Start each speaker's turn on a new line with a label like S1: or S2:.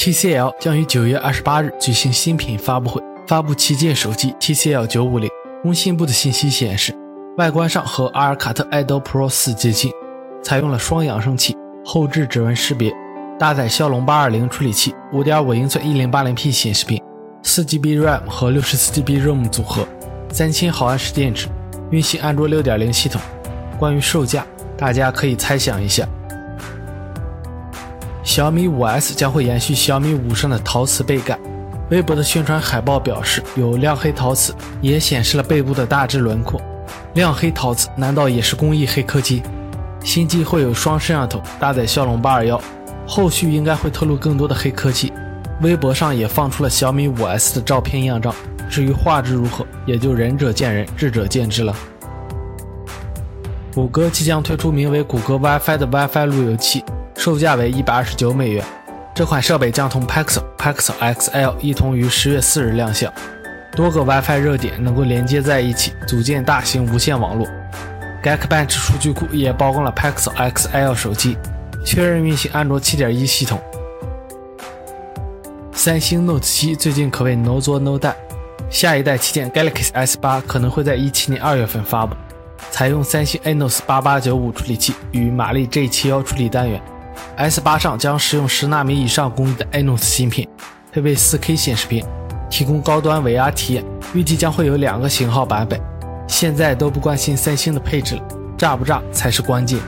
S1: TCL 将于九月二十八日举行新品发布会，发布旗舰手机 TCL 九五零。工信部的信息显示，外观上和阿尔卡特 Idol Pro 四接近，采用了双扬声器，后置指纹识别，搭载骁龙八二零处理器，五点五英寸一零八零 P 显示屏，四 GB RAM 和六十四 GB ROM 组合，三千毫安时电池，运行安卓六点零系统。关于售价，大家可以猜想一下。小米五 S 将会延续小米五上的陶瓷背盖。微博的宣传海报表示有亮黑陶瓷，也显示了背部的大致轮廓。亮黑陶瓷难道也是工艺黑科技？新机会有双摄像头，搭载骁龙八二幺，后续应该会透露更多的黑科技。微博上也放出了小米五 S 的照片样照，至于画质如何，也就仁者见仁，智者见智了。谷歌即将推出名为谷歌 WiFi 的 WiFi 路由器。售价为一百二十九美元，这款设备将同 Pixel、Pixel XL 一同于十月四日亮相。多个 WiFi 热点能够连接在一起，组建大型无线网络。Geekbench 数据库也曝光了 Pixel XL 手机，确认运行安卓七点一系统。三星 Note 七最近可谓 no 作 no die，下一代旗舰 Galaxy S 八可能会在一七年二月份发布，采用三星 Exynos 八八九五处理器与玛丽 G 七幺处理单元。S 八上将使用十纳米以上工艺的 Exynos 芯片，配备 4K 显示屏，提供高端 VR 体验。预计将会有两个型号版本。现在都不关心三星的配置了，炸不炸才是关键。